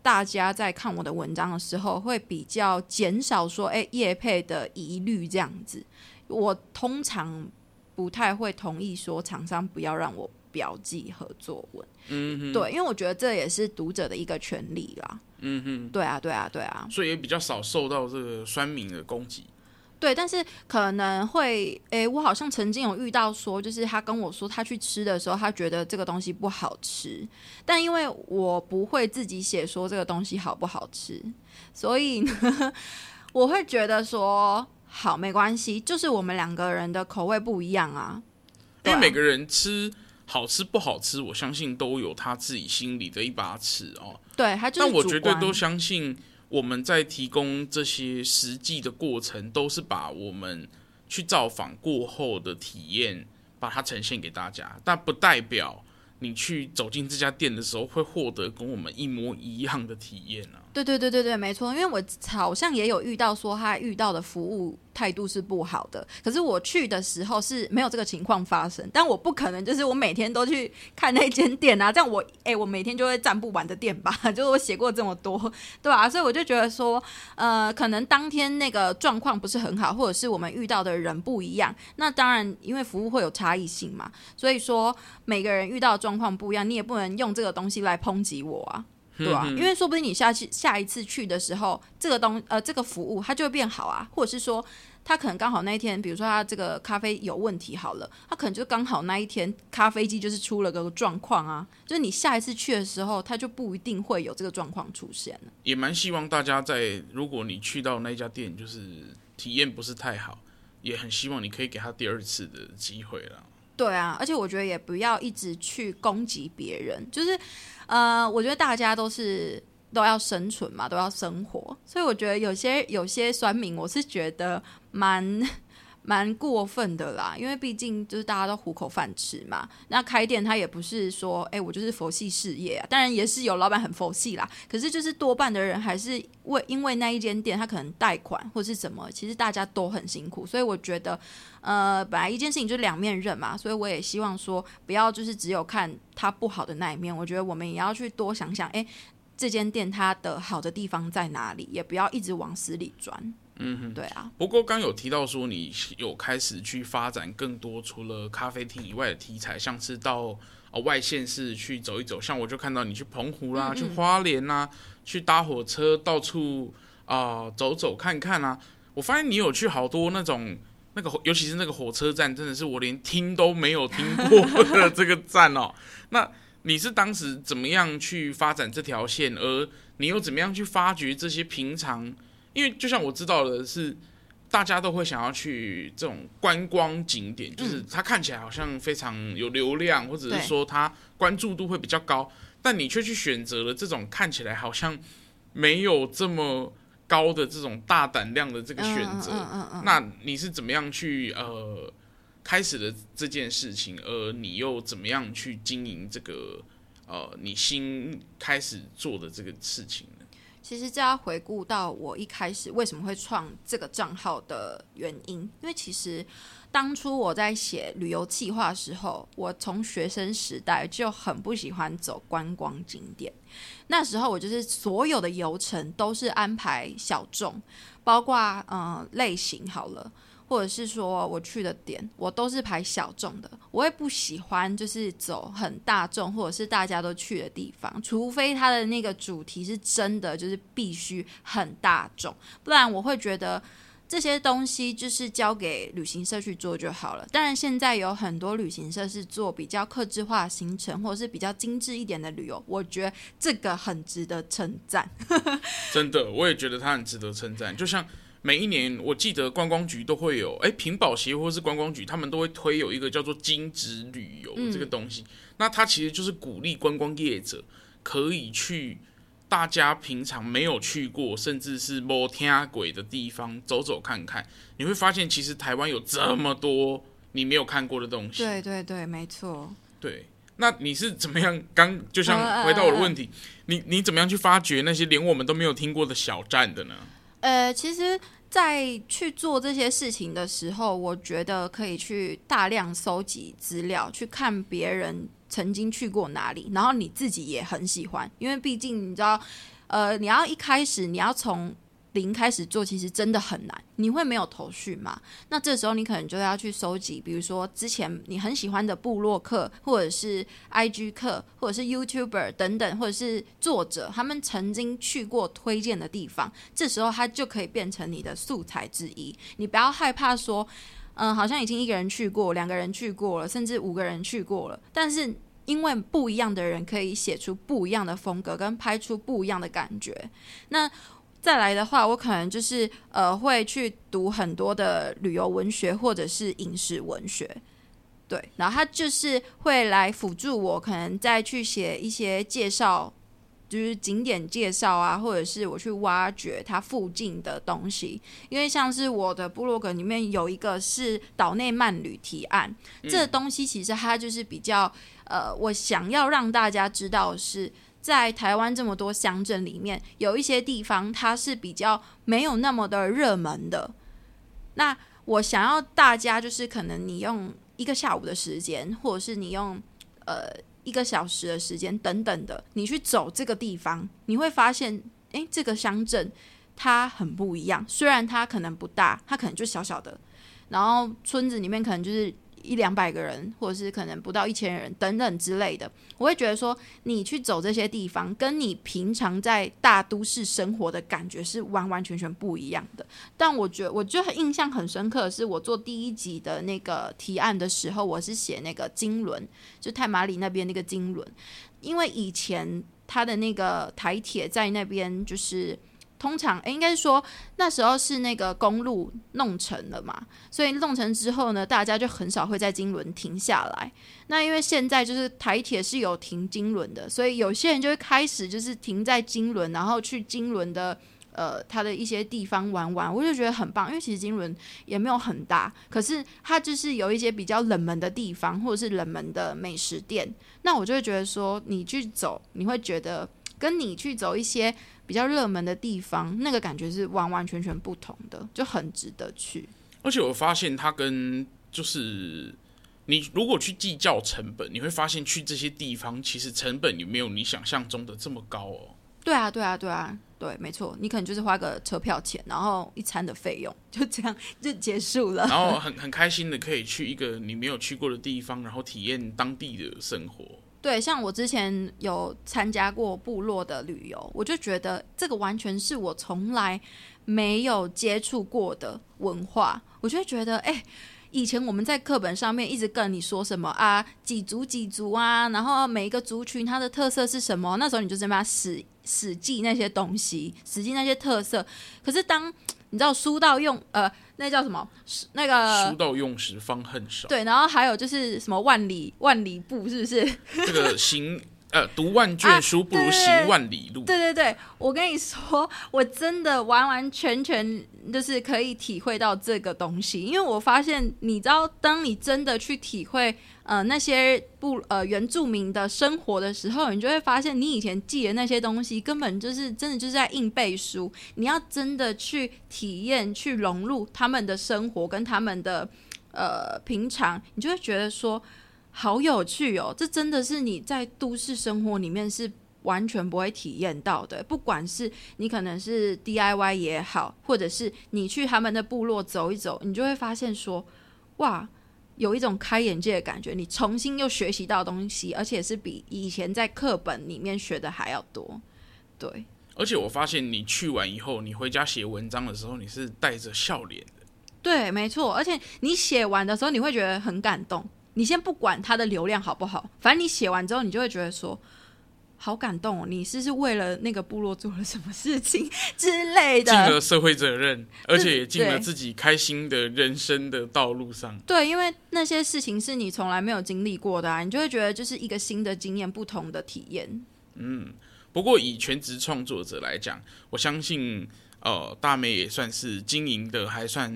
大家在看我的文章的时候会比较减少说，哎，业配的疑虑这样子。我通常不太会同意说厂商不要让我。标记和作文，嗯哼，对，因为我觉得这也是读者的一个权利啦，嗯哼，对啊，对啊，对啊，所以也比较少受到这个酸民的攻击，对，但是可能会，哎，我好像曾经有遇到说，就是他跟我说他去吃的时候，他觉得这个东西不好吃，但因为我不会自己写说这个东西好不好吃，所以呢，[LAUGHS] 我会觉得说好没关系，就是我们两个人的口味不一样啊，因为每个人吃。好吃不好吃，我相信都有他自己心里的一把尺哦。对，他就是。但我绝对都相信，我们在提供这些实际的过程，都是把我们去造访过后的体验，把它呈现给大家。但不代表你去走进这家店的时候，会获得跟我们一模一样的体验啊。对对对对对，没错。因为我好像也有遇到说，他遇到的服务态度是不好的。可是我去的时候是没有这个情况发生，但我不可能就是我每天都去看那间店啊，这样我哎、我每天就会站不完的店吧？[LAUGHS] 就是我写过这么多，对吧、啊？所以我就觉得说，呃，可能当天那个状况不是很好，或者是我们遇到的人不一样。那当然，因为服务会有差异性嘛，所以说每个人遇到的状况不一样，你也不能用这个东西来抨击我啊。对啊，因为说不定你下次下一次去的时候，这个东呃这个服务它就会变好啊，或者是说他可能刚好那一天，比如说他这个咖啡有问题好了，他可能就刚好那一天咖啡机就是出了个状况啊，就是你下一次去的时候，他就不一定会有这个状况出现了。也蛮希望大家在如果你去到那家店，就是体验不是太好，也很希望你可以给他第二次的机会了。对啊，而且我觉得也不要一直去攻击别人，就是，呃，我觉得大家都是都要生存嘛，都要生活，所以我觉得有些有些酸民，我是觉得蛮。蛮过分的啦，因为毕竟就是大家都糊口饭吃嘛。那开店他也不是说，哎、我就是佛系事业啊。当然也是有老板很佛系啦，可是就是多半的人还是为因为那一间店他可能贷款或是怎么，其实大家都很辛苦。所以我觉得，呃，本来一件事情就两面刃嘛，所以我也希望说，不要就是只有看他不好的那一面。我觉得我们也要去多想想，哎、这间店它的好的地方在哪里，也不要一直往死里钻。嗯哼，对啊。不过刚有提到说你有开始去发展更多除了咖啡厅以外的题材，像是到呃外县市去走一走。像我就看到你去澎湖啦，嗯嗯去花莲啦、啊，去搭火车到处啊、呃、走走看看啊。我发现你有去好多那种那个，尤其是那个火车站，真的是我连听都没有听过的这个站哦。[LAUGHS] 那你是当时怎么样去发展这条线，而你又怎么样去发掘这些平常？因为就像我知道的是，大家都会想要去这种观光景点，就是它看起来好像非常有流量，或者是说它关注度会比较高，但你却去选择了这种看起来好像没有这么高的这种大胆量的这个选择。那你是怎么样去呃开始的这件事情，而你又怎么样去经营这个呃你新开始做的这个事情？其实这要回顾到我一开始为什么会创这个账号的原因，因为其实当初我在写旅游计划的时候，我从学生时代就很不喜欢走观光景点。那时候我就是所有的游程都是安排小众，包括嗯、类型好了。或者是说我去的点，我都是排小众的，我也不喜欢就是走很大众或者是大家都去的地方，除非它的那个主题是真的就是必须很大众，不然我会觉得这些东西就是交给旅行社去做就好了。当然现在有很多旅行社是做比较客制化行程或者是比较精致一点的旅游，我觉得这个很值得称赞。[LAUGHS] 真的，我也觉得它很值得称赞，就像。每一年，我记得观光局都会有，哎，屏保协会或是观光局，他们都会推有一个叫做“精致旅游”这个东西。嗯、那它其实就是鼓励观光业者可以去大家平常没有去过，甚至是摸天鬼的地方走走看看。你会发现，其实台湾有这么多你没有看过的东西。对对对，没错。对，那你是怎么样？刚就像回到我的问题，呃、你你怎么样去发掘那些连我们都没有听过的小站的呢？呃，其实，在去做这些事情的时候，我觉得可以去大量搜集资料，去看别人曾经去过哪里，然后你自己也很喜欢，因为毕竟你知道，呃，你要一开始你要从。零开始做其实真的很难，你会没有头绪吗？那这时候你可能就要去收集，比如说之前你很喜欢的部落客，或者是 IG 客，或者是 YouTuber 等等，或者是作者，他们曾经去过推荐的地方，这时候它就可以变成你的素材之一。你不要害怕说，嗯，好像已经一个人去过，两个人去过了，甚至五个人去过了，但是因为不一样的人可以写出不一样的风格，跟拍出不一样的感觉，那。再来的话，我可能就是呃会去读很多的旅游文学或者是饮食文学，对，然后他就是会来辅助我，可能再去写一些介绍，就是景点介绍啊，或者是我去挖掘它附近的东西，因为像是我的部落格里面有一个是岛内慢旅提案，嗯、这个东西其实它就是比较呃，我想要让大家知道的是。在台湾这么多乡镇里面，有一些地方它是比较没有那么的热门的。那我想要大家就是可能你用一个下午的时间，或者是你用呃一个小时的时间等等的，你去走这个地方，你会发现，诶，这个乡镇它很不一样。虽然它可能不大，它可能就小小的，然后村子里面可能就是。一两百个人，或者是可能不到一千人等等之类的，我会觉得说，你去走这些地方，跟你平常在大都市生活的感觉是完完全全不一样的。但我觉得，我觉得印象很深刻的是，我做第一集的那个提案的时候，我是写那个金仑，就太马里那边那个金仑，因为以前他的那个台铁在那边就是。通常，诶，应该说那时候是那个公路弄成了嘛，所以弄成之后呢，大家就很少会在金轮停下来。那因为现在就是台铁是有停金轮的，所以有些人就会开始就是停在金轮，然后去金轮的呃它的一些地方玩玩。我就觉得很棒，因为其实金轮也没有很大，可是它就是有一些比较冷门的地方，或者是冷门的美食店。那我就会觉得说，你去走，你会觉得跟你去走一些。比较热门的地方，那个感觉是完完全全不同的，就很值得去。而且我发现它跟就是你如果去计较成本，你会发现去这些地方其实成本也没有你想象中的这么高哦。对啊，对啊，对啊，对，没错，你可能就是花个车票钱，然后一餐的费用，就这样就结束了。然后很很开心的可以去一个你没有去过的地方，然后体验当地的生活。对，像我之前有参加过部落的旅游，我就觉得这个完全是我从来没有接触过的文化。我就觉得，哎，以前我们在课本上面一直跟你说什么啊，几族几族啊，然后每一个族群它的特色是什么？那时候你就这么死死记那些东西，死记那些特色。可是当你知道书到用呃。那叫什么？那个书到用时方恨少。对，然后还有就是什么万里万里步，是不是？这个行 [LAUGHS] 呃，读万卷书不如行万里路。啊，对对对。对对对，我跟你说，我真的完完全全就是可以体会到这个东西，因为我发现，你知道，当你真的去体会。呃，那些不呃原住民的生活的时候，你就会发现，你以前记的那些东西，根本就是真的就是在硬背书。你要真的去体验、去融入他们的生活跟他们的呃平常，你就会觉得说好有趣哦。这真的是你在都市生活里面是完全不会体验到的。不管是你可能是 DIY 也好，或者是你去他们的部落走一走，你就会发现说哇。有一种开眼界的感觉，你重新又学习到东西，而且是比以前在课本里面学的还要多。对，而且我发现你去完以后，你回家写文章的时候，你是带着笑脸的。对，没错。而且你写完的时候，你会觉得很感动。你先不管它的流量好不好，反正你写完之后，你就会觉得说。好感动哦！你是不是为了那个部落做了什么事情之类的？尽了社会责任，而且也尽了自己开心的人生的道路上。对，因为那些事情是你从来没有经历过的啊，你就会觉得就是一个新的经验，不同的体验。嗯，不过以全职创作者来讲，我相信。哦，大美也算是经营的还算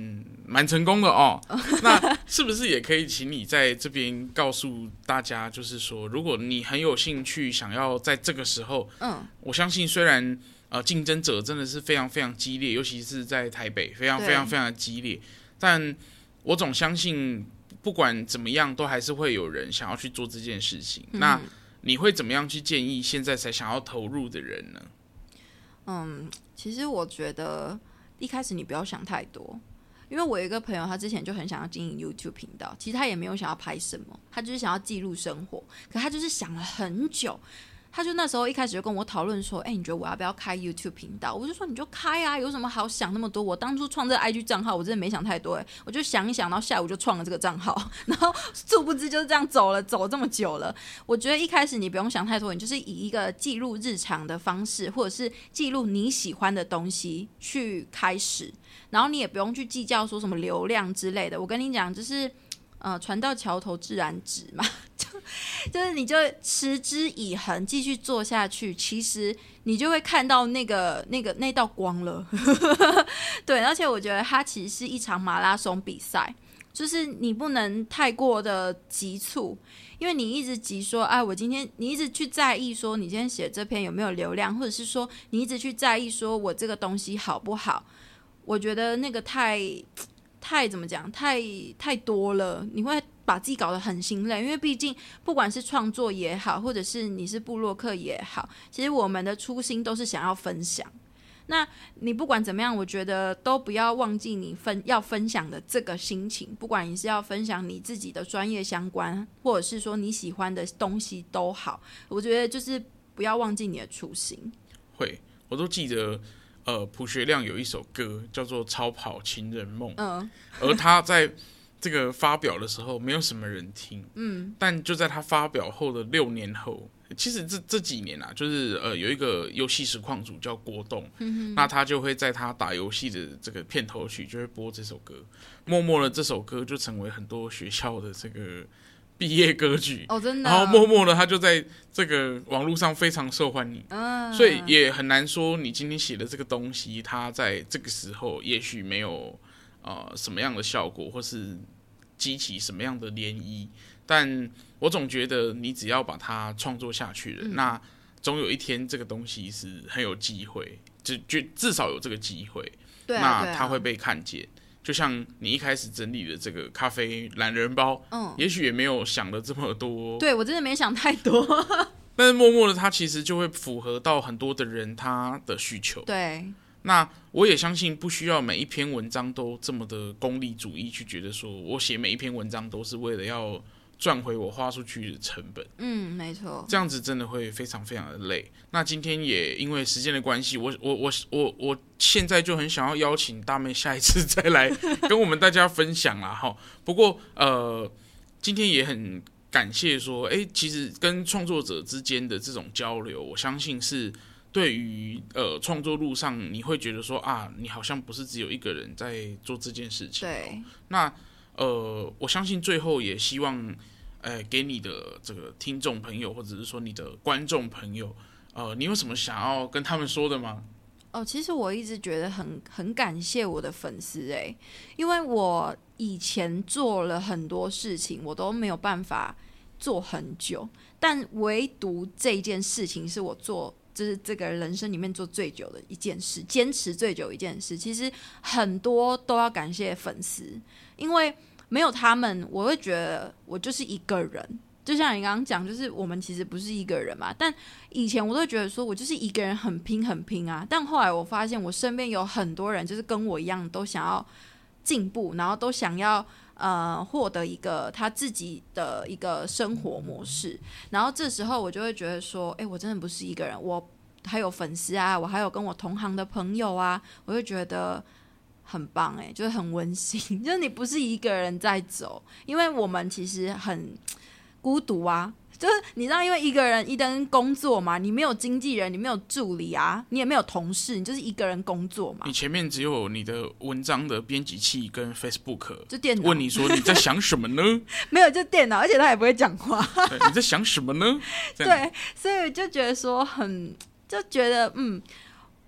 蛮成功的哦。[LAUGHS] 那是不是也可以请你在这边告诉大家，就是说，如果你很有兴趣，想要在这个时候，嗯，我相信虽然呃竞争者真的是非常非常激烈，尤其是在台北，非常非常非常的激烈，但我总相信不管怎么样，都还是会有人想要去做这件事情。嗯。那你会怎么样去建议现在才想要投入的人呢？嗯。其实我觉得一开始你不要想太多，因为我有一个朋友，他之前就很想要经营 YouTube 频道，其实他也没有想要拍什么，他就是想要记录生活，可他就是想了很久。他就那时候一开始就跟我讨论说：“哎、你觉得我要不要开 YouTube 频道？”我就说：“你就开啊，有什么好想那么多？我当初创这 IG 账号，我真的没想太多，哎，我就想一想，然后下午就创了这个账号，[LAUGHS] 然后殊不知就是这样走了，走这么久了。我觉得一开始你不用想太多，你就是以一个记录日常的方式，或者是记录你喜欢的东西去开始，然后你也不用去计较说什么流量之类的。我跟你讲，就是。”呃，船到桥头自然直嘛，就是你就持之以恒继续做下去，其实你就会看到那个那个那道光了。[LAUGHS] 对，而且我觉得它其实是一场马拉松比赛，就是你不能太过的急促，因为你一直急说，哎，我今天你一直去在意说你今天写这篇有没有流量，或者是说你一直去在意说我这个东西好不好，我觉得那个太。[TSK] 太怎么讲，太太多了，你会把自己搞得很心累。因为毕竟不管是创作也好，或者是你是部落客也好，其实我们的初心都是想要分享。那你不管怎么样，我觉得都不要忘记你分要分享的这个心情。不管你是要分享你自己的专业相关，或者是说你喜欢的东西都好，我觉得就是不要忘记你的初心。会，我都记得。呃，朴学亮有一首歌叫做《超跑情人梦》，嗯，而他在这个发表的时候，没有什么人听，嗯，但就在他发表后的六年后，其实这这几年啊，就是呃，有一个游戏实况主叫郭栋，嗯，那他就会在他打游戏的这个片头曲就会播这首歌，默默的这首歌就成为很多学校的这个。毕业歌曲。哦，真的，然后默默的，他就在这个网络上非常受欢迎，嗯，所以也很难说你今天写的这个东西，他在这个时候也许没有呃什么样的效果，或是激起什么样的涟漪，但我总觉得你只要把它创作下去了，嗯，那总有一天这个东西是很有机会，就就至少有这个机会，对啊，那它会被看见。就像你一开始整理的这个咖啡懒人包，嗯，也许也没有想的这么多。对，我真的没想太多，[LAUGHS] 但是默默的，它其实就会符合到很多的人他的需求。对，那我也相信不需要每一篇文章都这么的功利主义，去觉得说我写每一篇文章都是为了要。赚回我花出去的成本，嗯，没错，这样子真的会非常非常的累。那今天也因为时间的关系，我我我我我现在就很想要邀请大妹下一次再来跟我们大家分享啦哈。不过呃，今天也很感谢说，哎、欸，其实跟创作者之间的这种交流，我相信是对于呃创作路上，你会觉得说啊，你好像不是只有一个人在做这件事情。对，那呃，我相信最后也希望。哎，给你的这个听众朋友，或者是说你的观众朋友，呃，你有什么想要跟他们说的吗？哦，其实我一直觉得很很感谢我的粉丝哎，因为我以前做了很多事情，我都没有办法做很久，但唯独这件事情是我做，就是这个人生里面做最久的一件事，坚持最久一件事。其实很多都要感谢粉丝，因为。没有他们，我会觉得我就是一个人。就像你刚刚讲，就是我们其实不是一个人嘛。但以前我都觉得说我就是一个人很拼很拼啊。但后来我发现我身边有很多人，就是跟我一样，都想要进步，然后都想要呃获得一个他自己的一个生活模式。然后这时候我就会觉得说，哎，我真的不是一个人，我还有粉丝啊，我还有跟我同行的朋友啊，我就觉得。很棒哎，就是很温馨，[LAUGHS] 就是你不是一个人在走，因为我们其实很孤独啊。就是你知道，因为一个人一登工作嘛，你没有经纪人，你没有助理啊，你也没有同事，你就是一个人工作嘛。你前面只有你的文章的编辑器跟 Facebook，就电脑。问你说你在想什么呢？[LAUGHS] 没有，就电脑，而且他也不会讲话。你在想什么呢？[LAUGHS] 对，所以就觉得说很，就觉得嗯。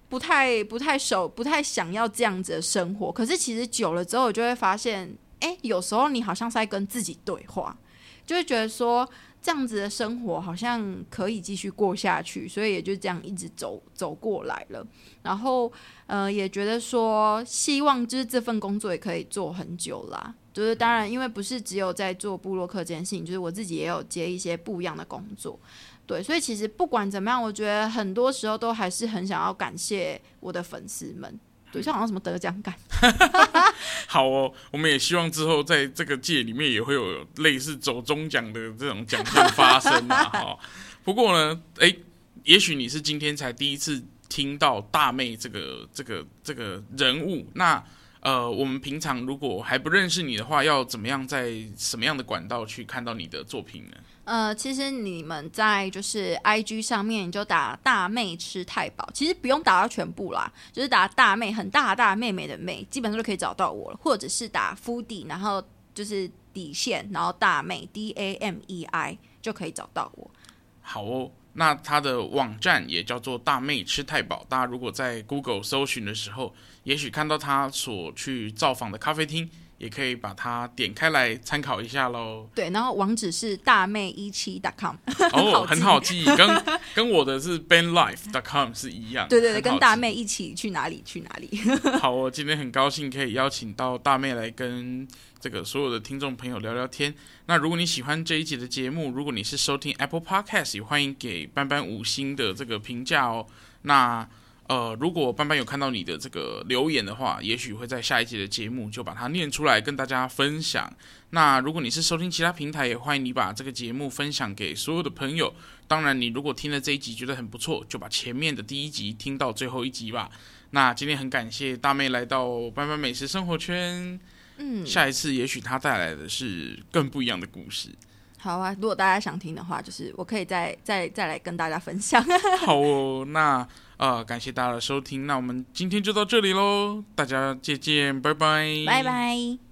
不太不太熟，不太想要这样子的生活。可是其实久了之后，我就会发现，哎，有时候你好像是在跟自己对话，就会觉得说这样子的生活好像可以继续过下去，所以也就这样一直走走过来了。然后，呃，也觉得说希望就是这份工作也可以做很久啦。就是当然，因为不是只有在做部落客这件事情，就是我自己也有接一些不一样的工作。对，所以其实不管怎么样，我觉得很多时候都还是很想要感谢我的粉丝们。对，像好像什么得奖感。[LAUGHS] 好哦，我们也希望之后在这个界里面也会有类似走中奖的这种奖项发生啊。[LAUGHS] 哈，不过呢，哎，也许你是今天才第一次听到大妹这个这个这个人物，那呃，我们平常如果还不认识你的话，要怎么样在什么样的管道去看到你的作品呢？呃，其实你们在就是 IG 上面你就打大妹吃太饱，其实不用打到全部啦，就是打大妹很大大妹妹的妹，基本上就可以找到我了。或者是打 Foodie，然后就是底线，然后大妹 D A M E I 就可以找到我。好哦，那他的网站也叫做大妹吃太饱，大家如果在 Google 搜寻的时候，也许看到他所去造访的咖啡厅。也可以把它点开来参考一下喽。对，然后网址是大妹一七 .com，哦，[LAUGHS] 很好记，跟 [LAUGHS] 跟我的是 benlife.com 是一样。对对对，跟大妹一起去哪里去哪里。[LAUGHS] 好，我今天很高兴可以邀请到大妹来跟这个所有的听众朋友聊聊天。那如果你喜欢这一集的节目，如果你是收听 Apple Podcast，也欢迎给班班五星的这个评价哦。那呃，如果班班有看到你的这个留言的话，也许会在下一集的节目就把它念出来跟大家分享。那如果你是收听其他平台，也欢迎你把这个节目分享给所有的朋友。当然，你如果听了这一集觉得很不错，就把前面的第一集听到最后一集吧。那今天很感谢大妹来到班班美食生活圈。嗯，下一次也许她带来的是更不一样的故事。好啊，如果大家想听的话，就是我可以再再再来跟大家分享。[LAUGHS] [LAUGHS] 好哦，那。呃，感谢大家的收听，那我们今天就到这里喽，大家再见，拜拜，拜拜。